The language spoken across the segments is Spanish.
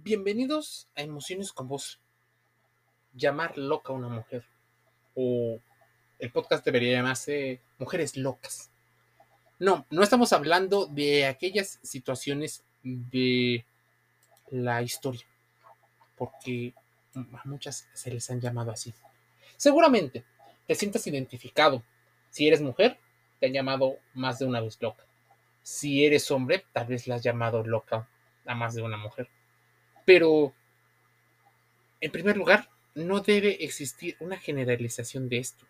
Bienvenidos a Emociones con Voz. Llamar loca a una mujer. O el podcast debería llamarse Mujeres Locas. No, no estamos hablando de aquellas situaciones de la historia. Porque a muchas se les han llamado así. Seguramente te sientas identificado. Si eres mujer, te han llamado más de una vez loca. Si eres hombre, tal vez la has llamado loca a más de una mujer. Pero, en primer lugar, no debe existir una generalización de esto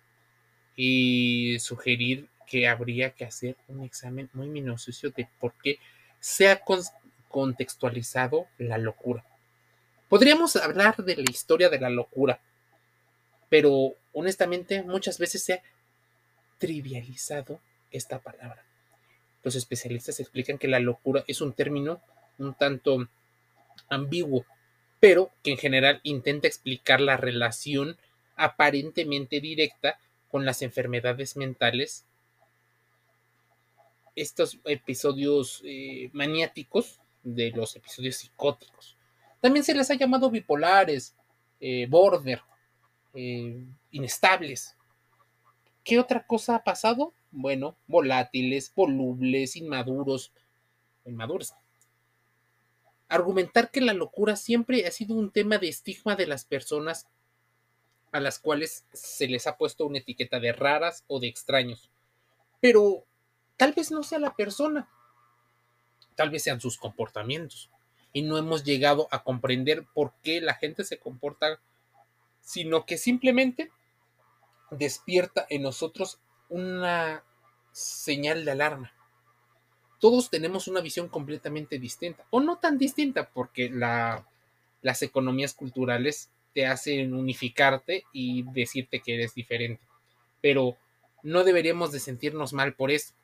y sugerir que habría que hacer un examen muy minucioso de por qué se ha contextualizado la locura. Podríamos hablar de la historia de la locura, pero honestamente muchas veces se ha trivializado esta palabra. Los especialistas explican que la locura es un término un tanto ambiguo, pero que en general intenta explicar la relación aparentemente directa con las enfermedades mentales. Estos episodios eh, maniáticos de los episodios psicóticos. También se les ha llamado bipolares, eh, border, eh, inestables. ¿Qué otra cosa ha pasado? Bueno, volátiles, volubles, inmaduros, inmaduros, argumentar que la locura siempre ha sido un tema de estigma de las personas a las cuales se les ha puesto una etiqueta de raras o de extraños. Pero tal vez no sea la persona, tal vez sean sus comportamientos. Y no hemos llegado a comprender por qué la gente se comporta, sino que simplemente despierta en nosotros una señal de alarma todos tenemos una visión completamente distinta, o no tan distinta, porque las economías culturales te hacen unificarte y decirte que eres diferente. Pero no deberíamos de sentirnos mal por eso.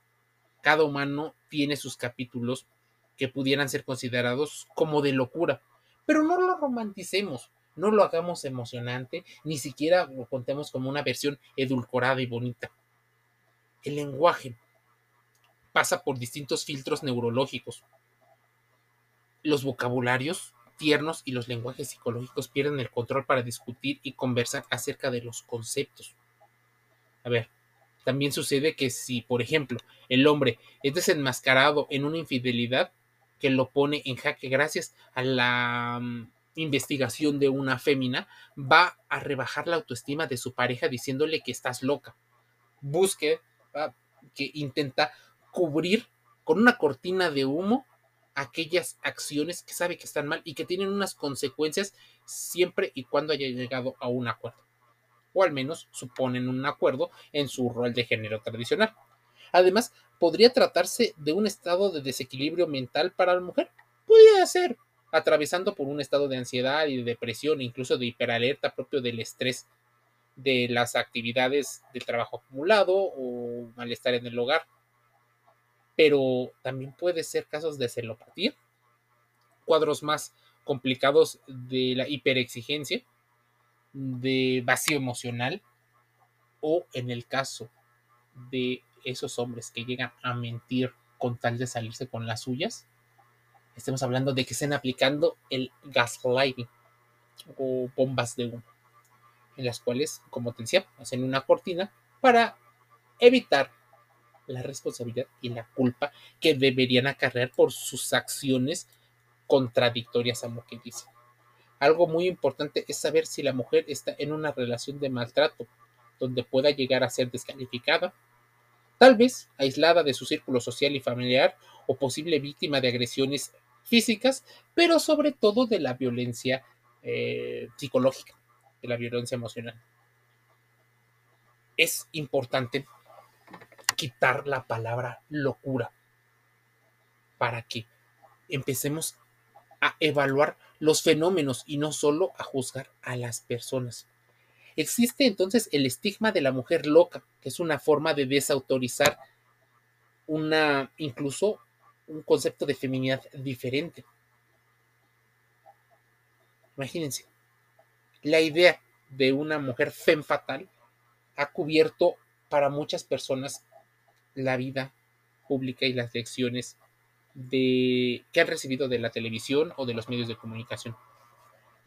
Cada humano tiene sus capítulos que pudieran ser considerados como de locura, pero no lo romanticemos, no lo hagamos emocionante, ni siquiera lo contemos como una versión edulcorada y bonita. El lenguaje pasa por distintos filtros neurológicos. Los vocabularios tiernos y los lenguajes psicológicos pierden el control para discutir y conversar acerca de los conceptos. A ver, también sucede que si, por ejemplo, el hombre es desenmascarado en una infidelidad que lo pone en jaque gracias a la mm, investigación de una fémina, va a rebajar la autoestima de su pareja diciéndole que estás loca. Busque, que intenta cubrir con una cortina de humo aquellas acciones que sabe que están mal y que tienen unas consecuencias siempre y cuando haya llegado a un acuerdo. O al menos suponen un acuerdo en su rol de género tradicional. Además, podría tratarse de un estado de desequilibrio mental para la mujer. Podría ser, atravesando por un estado de ansiedad y de depresión, incluso de hiperalerta propio del estrés de las actividades del trabajo acumulado o malestar en el hogar pero también puede ser casos de celopatía, cuadros más complicados de la hiperexigencia, de vacío emocional, o en el caso de esos hombres que llegan a mentir con tal de salirse con las suyas, estemos hablando de que estén aplicando el gaslighting o bombas de humo, en las cuales, como te decía, hacen una cortina para evitar la responsabilidad y la culpa que deberían acarrear por sus acciones contradictorias a lo que dice. Algo muy importante es saber si la mujer está en una relación de maltrato donde pueda llegar a ser descalificada, tal vez aislada de su círculo social y familiar o posible víctima de agresiones físicas, pero sobre todo de la violencia eh, psicológica, de la violencia emocional. Es importante quitar la palabra locura para que empecemos a evaluar los fenómenos y no solo a juzgar a las personas. Existe entonces el estigma de la mujer loca, que es una forma de desautorizar una incluso un concepto de feminidad diferente. Imagínense, la idea de una mujer fem fatal ha cubierto para muchas personas la vida pública y las lecciones que han recibido de la televisión o de los medios de comunicación.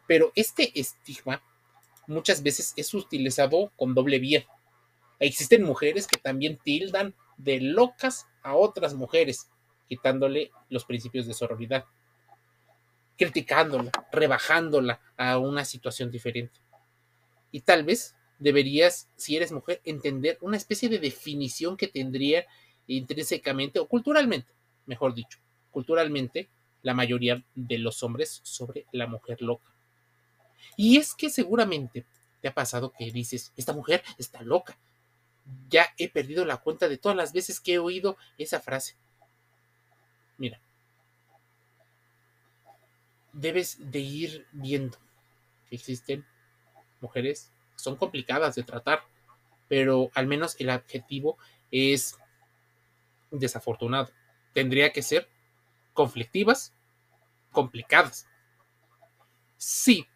Pero este estigma muchas veces es utilizado con doble vía. Existen mujeres que también tildan de locas a otras mujeres, quitándole los principios de sororidad, criticándola, rebajándola a una situación diferente. Y tal vez deberías, si eres mujer, entender una especie de definición que tendría intrínsecamente o culturalmente, mejor dicho, culturalmente, la mayoría de los hombres sobre la mujer loca. Y es que seguramente te ha pasado que dices, esta mujer está loca. Ya he perdido la cuenta de todas las veces que he oído esa frase. Mira, debes de ir viendo que existen mujeres son complicadas de tratar, pero al menos el adjetivo es desafortunado. Tendría que ser conflictivas, complicadas. Si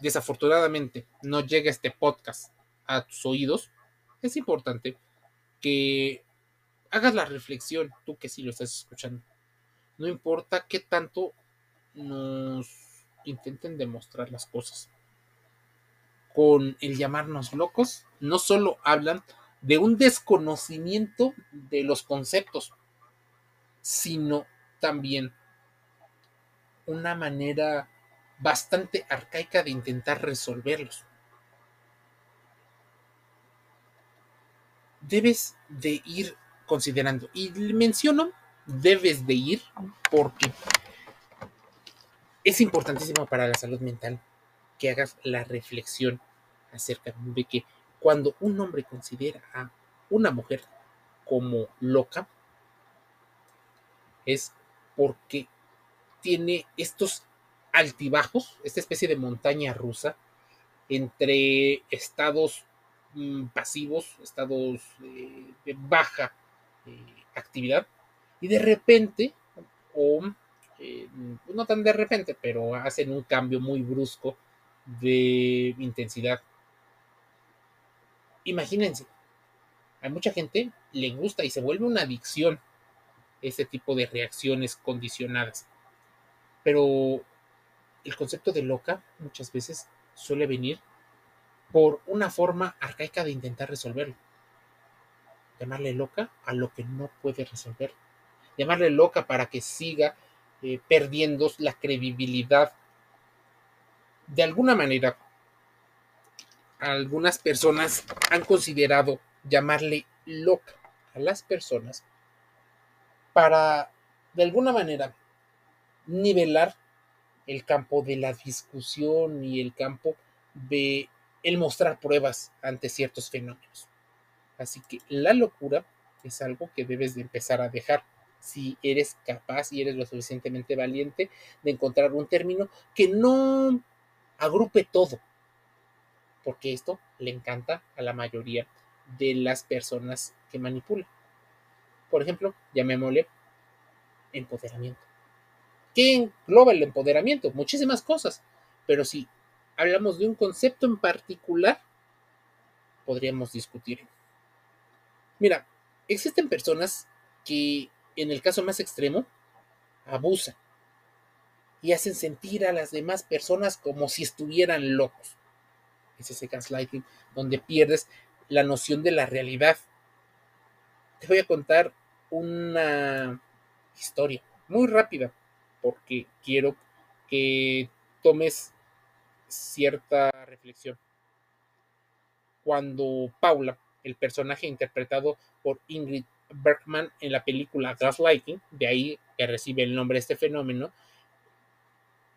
desafortunadamente no llega este podcast a tus oídos, es importante que hagas la reflexión, tú que sí lo estás escuchando. No importa qué tanto nos intenten demostrar las cosas. Con el llamarnos locos, no solo hablan de un desconocimiento de los conceptos, sino también una manera bastante arcaica de intentar resolverlos. Debes de ir considerando, y menciono, debes de ir porque es importantísimo para la salud mental que hagas la reflexión acerca de que cuando un hombre considera a una mujer como loca, es porque tiene estos altibajos, esta especie de montaña rusa entre estados mm, pasivos, estados de baja eh, actividad, y de repente, o eh, no tan de repente, pero hacen un cambio muy brusco de intensidad. Imagínense, a mucha gente le gusta y se vuelve una adicción ese tipo de reacciones condicionadas. Pero el concepto de loca muchas veces suele venir por una forma arcaica de intentar resolverlo. Llamarle loca a lo que no puede resolver. Llamarle loca para que siga eh, perdiendo la credibilidad. De alguna manera, algunas personas han considerado llamarle loca a las personas para, de alguna manera, nivelar el campo de la discusión y el campo de el mostrar pruebas ante ciertos fenómenos. Así que la locura es algo que debes de empezar a dejar si eres capaz y eres lo suficientemente valiente de encontrar un término que no agrupe todo, porque esto le encanta a la mayoría de las personas que manipulan. Por ejemplo, llamémosle empoderamiento. ¿Qué engloba el empoderamiento? Muchísimas cosas. Pero si hablamos de un concepto en particular, podríamos discutir. Mira, existen personas que en el caso más extremo abusan y hacen sentir a las demás personas como si estuvieran locos. Es ese gaslighting donde pierdes la noción de la realidad. Te voy a contar una historia muy rápida porque quiero que tomes cierta reflexión. Cuando Paula, el personaje interpretado por Ingrid Bergman en la película Gaslighting, de ahí que recibe el nombre de este fenómeno,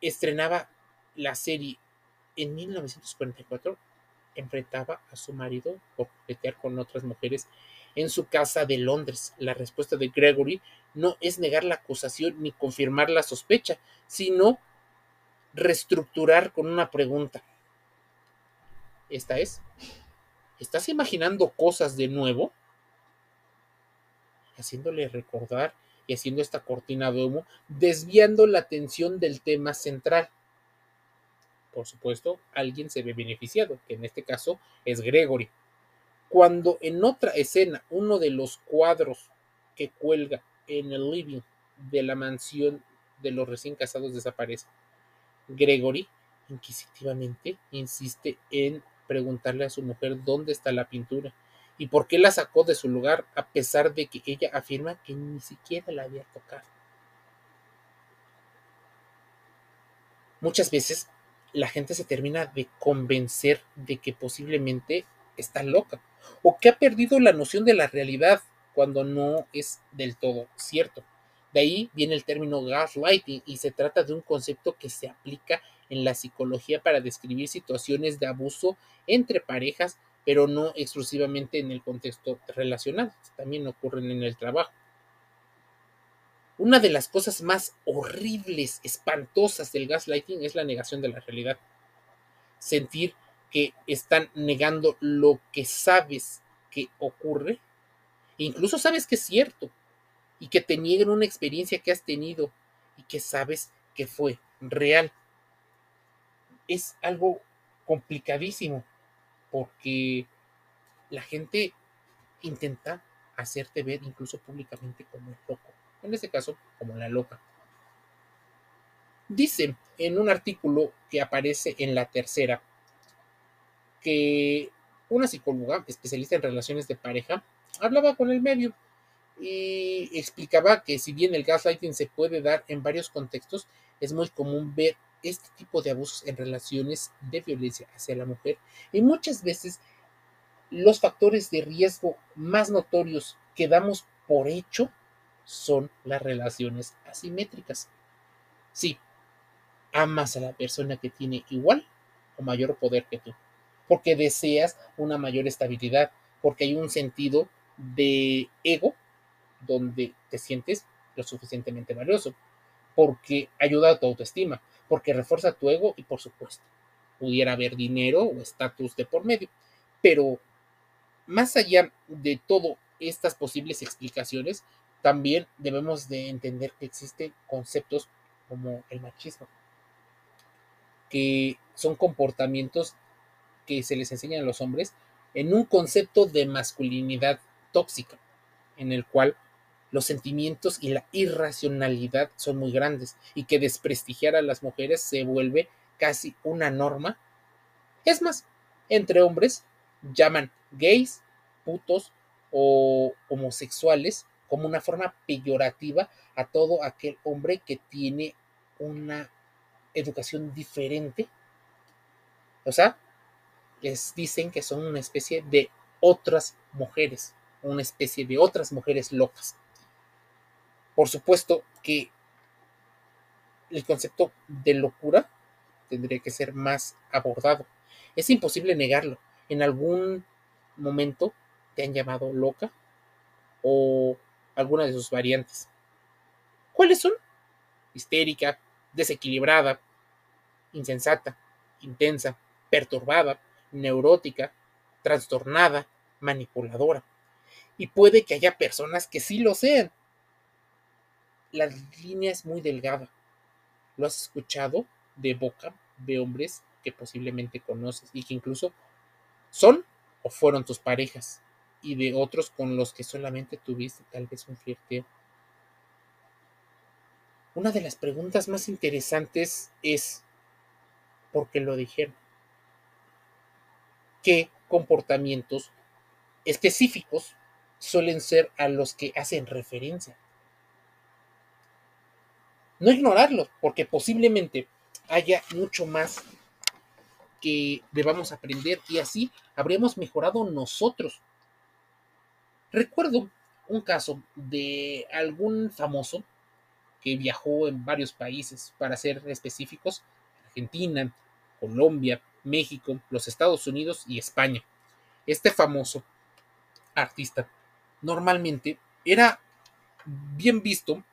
estrenaba la serie en 1944, enfrentaba a su marido por coquetear con otras mujeres en su casa de Londres. La respuesta de Gregory no es negar la acusación ni confirmar la sospecha, sino reestructurar con una pregunta. Esta es, ¿estás imaginando cosas de nuevo? Haciéndole recordar y haciendo esta cortina de humo, desviando la atención del tema central. Por supuesto, alguien se ve beneficiado, que en este caso es Gregory. Cuando en otra escena uno de los cuadros que cuelga en el living de la mansión de los recién casados desaparece. Gregory inquisitivamente insiste en preguntarle a su mujer dónde está la pintura y por qué la sacó de su lugar a pesar de que ella afirma que ni siquiera la había tocado. Muchas veces la gente se termina de convencer de que posiblemente está loca o que ha perdido la noción de la realidad cuando no es del todo cierto. De ahí viene el término gaslighting y se trata de un concepto que se aplica en la psicología para describir situaciones de abuso entre parejas, pero no exclusivamente en el contexto relacional, también ocurren en el trabajo. Una de las cosas más horribles, espantosas del gaslighting es la negación de la realidad. Sentir que están negando lo que sabes que ocurre, incluso sabes que es cierto, y que te nieguen una experiencia que has tenido y que sabes que fue real. Es algo complicadísimo porque la gente intenta hacerte ver incluso públicamente como loco en este caso como la loca. Dice en un artículo que aparece en la tercera que una psicóloga especialista en relaciones de pareja hablaba con el medio y explicaba que si bien el gaslighting se puede dar en varios contextos, es muy común ver este tipo de abusos en relaciones de violencia hacia la mujer y muchas veces los factores de riesgo más notorios que damos por hecho son las relaciones asimétricas. Sí, amas a la persona que tiene igual o mayor poder que tú, porque deseas una mayor estabilidad, porque hay un sentido de ego donde te sientes lo suficientemente valioso, porque ayuda a tu autoestima, porque refuerza tu ego y por supuesto, pudiera haber dinero o estatus de por medio. Pero más allá de todas estas posibles explicaciones, también debemos de entender que existen conceptos como el machismo, que son comportamientos que se les enseñan a los hombres en un concepto de masculinidad tóxica, en el cual los sentimientos y la irracionalidad son muy grandes y que desprestigiar a las mujeres se vuelve casi una norma. Es más, entre hombres llaman gays, putos o homosexuales como una forma peyorativa a todo aquel hombre que tiene una educación diferente. O sea, les dicen que son una especie de otras mujeres, una especie de otras mujeres locas. Por supuesto que el concepto de locura tendría que ser más abordado. Es imposible negarlo. En algún momento te han llamado loca o algunas de sus variantes. ¿Cuáles son? Histérica, desequilibrada, insensata, intensa, perturbada, neurótica, trastornada, manipuladora. Y puede que haya personas que sí lo sean. La línea es muy delgada. ¿Lo has escuchado de boca de hombres que posiblemente conoces y que incluso son o fueron tus parejas? Y de otros con los que solamente tuviste tal vez un flirteo. Una de las preguntas más interesantes es, ¿por qué lo dijeron? ¿Qué comportamientos específicos suelen ser a los que hacen referencia? No ignorarlos, porque posiblemente haya mucho más que debamos aprender y así habríamos mejorado nosotros Recuerdo un caso de algún famoso que viajó en varios países, para ser específicos, Argentina, Colombia, México, los Estados Unidos y España. Este famoso artista normalmente era bien visto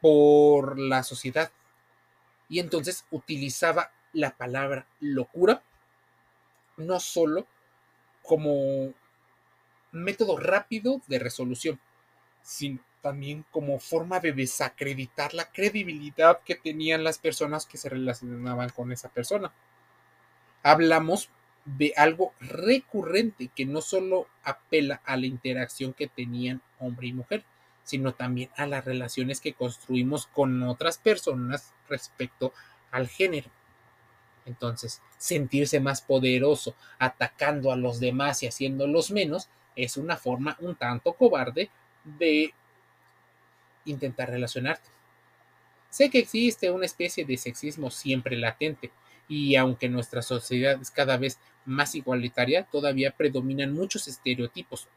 por la sociedad y entonces utilizaba la palabra locura no solo como método rápido de resolución, sino también como forma de desacreditar la credibilidad que tenían las personas que se relacionaban con esa persona. Hablamos de algo recurrente que no solo apela a la interacción que tenían hombre y mujer, sino también a las relaciones que construimos con otras personas respecto al género. Entonces, sentirse más poderoso atacando a los demás y haciéndolos menos es una forma un tanto cobarde de intentar relacionarte. Sé que existe una especie de sexismo siempre latente, y aunque nuestra sociedad es cada vez más igualitaria, todavía predominan muchos estereotipos.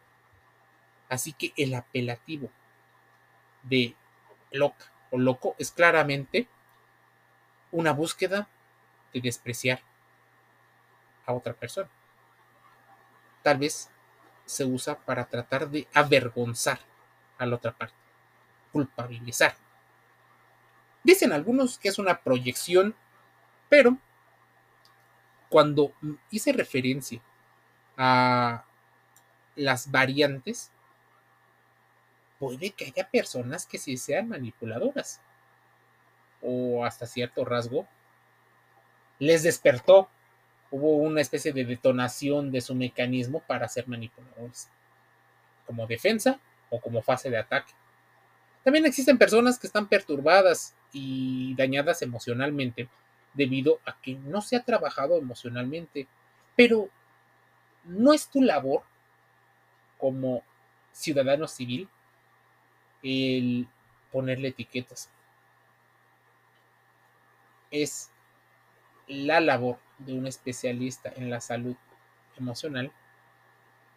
Así que el apelativo de loca o loco es claramente una búsqueda de despreciar a otra persona. Tal vez se usa para tratar de avergonzar a la otra parte, culpabilizar. Dicen algunos que es una proyección, pero cuando hice referencia a las variantes, puede que haya personas que sí sean manipuladoras o hasta cierto rasgo les despertó, hubo una especie de detonación de su mecanismo para ser manipuladores, como defensa o como fase de ataque. También existen personas que están perturbadas y dañadas emocionalmente debido a que no se ha trabajado emocionalmente, pero no es tu labor como ciudadano civil el ponerle etiquetas. Es la labor de un especialista en la salud emocional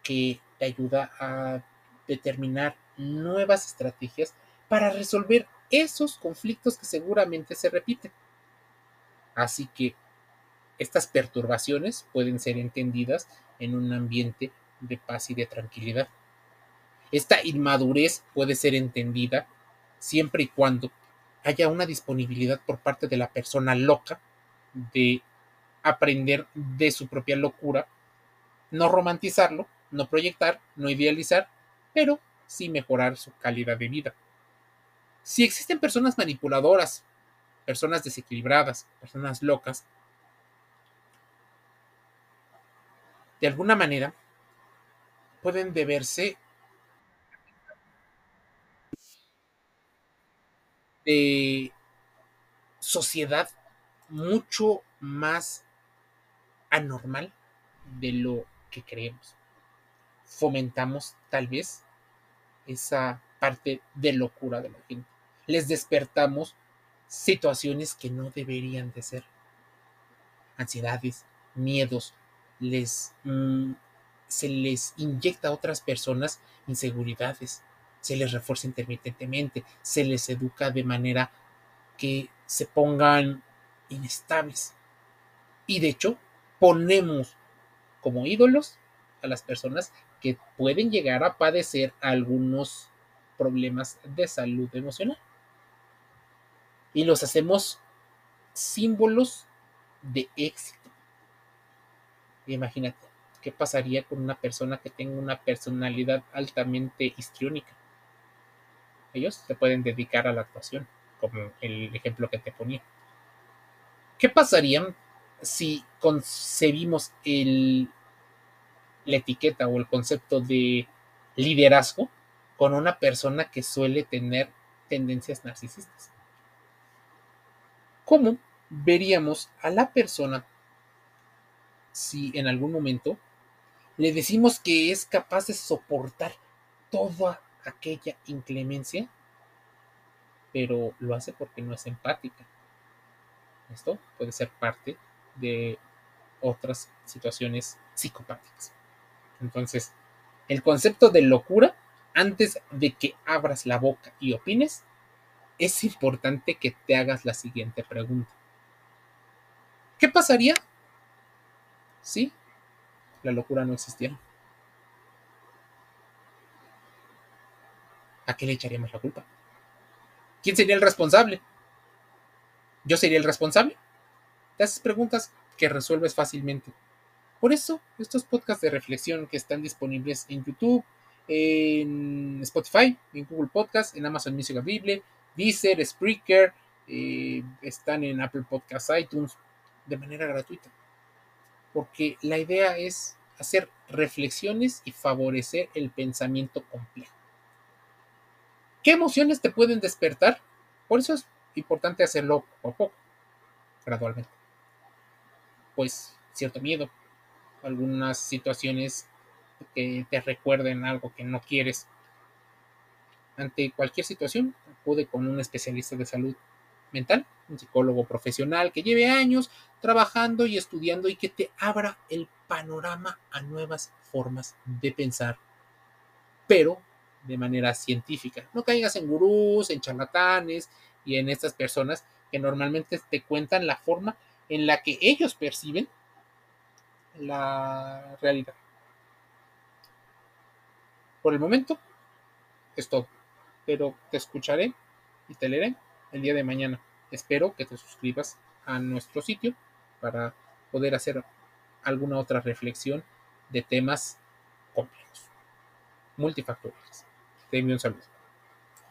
que te ayuda a determinar nuevas estrategias para resolver esos conflictos que seguramente se repiten. Así que estas perturbaciones pueden ser entendidas en un ambiente de paz y de tranquilidad. Esta inmadurez puede ser entendida siempre y cuando haya una disponibilidad por parte de la persona loca de aprender de su propia locura, no romantizarlo, no proyectar, no idealizar, pero sí mejorar su calidad de vida. Si existen personas manipuladoras, personas desequilibradas, personas locas, de alguna manera pueden deberse de sociedad mucho más anormal de lo que creemos. Fomentamos tal vez esa parte de locura de la gente. Les despertamos situaciones que no deberían de ser. Ansiedades, miedos, les, mm, se les inyecta a otras personas inseguridades, se les refuerza intermitentemente, se les educa de manera que se pongan inestables. Y de hecho, ponemos como ídolos a las personas que pueden llegar a padecer algunos problemas de salud emocional. Y los hacemos símbolos de éxito. Imagínate, ¿qué pasaría con una persona que tenga una personalidad altamente histriónica? ellos se pueden dedicar a la actuación, como el ejemplo que te ponía. ¿Qué pasaría si concebimos el, la etiqueta o el concepto de liderazgo con una persona que suele tener tendencias narcisistas? ¿Cómo veríamos a la persona si en algún momento le decimos que es capaz de soportar toda aquella inclemencia, pero lo hace porque no es empática. Esto puede ser parte de otras situaciones psicopáticas. Entonces, el concepto de locura, antes de que abras la boca y opines, es importante que te hagas la siguiente pregunta. ¿Qué pasaría si la locura no existiera? ¿a qué le echaríamos la culpa? ¿Quién sería el responsable? ¿Yo sería el responsable? Te haces preguntas que resuelves fácilmente. Por eso, estos podcasts de reflexión que están disponibles en YouTube, en Spotify, en Google Podcast, en Amazon Music Bible, Deezer, Spreaker, eh, están en Apple Podcasts, iTunes, de manera gratuita. Porque la idea es hacer reflexiones y favorecer el pensamiento complejo. ¿Qué emociones te pueden despertar? Por eso es importante hacerlo poco a poco, gradualmente. Pues cierto miedo, algunas situaciones que te recuerden algo que no quieres. Ante cualquier situación, acude con un especialista de salud mental, un psicólogo profesional que lleve años trabajando y estudiando y que te abra el panorama a nuevas formas de pensar, pero de manera científica. No caigas en gurús, en charlatanes y en estas personas que normalmente te cuentan la forma en la que ellos perciben la realidad. Por el momento es todo, pero te escucharé y te leeré el día de mañana. Espero que te suscribas a nuestro sitio para poder hacer alguna otra reflexión de temas complejos, multifactoriales. Te envío un saludo.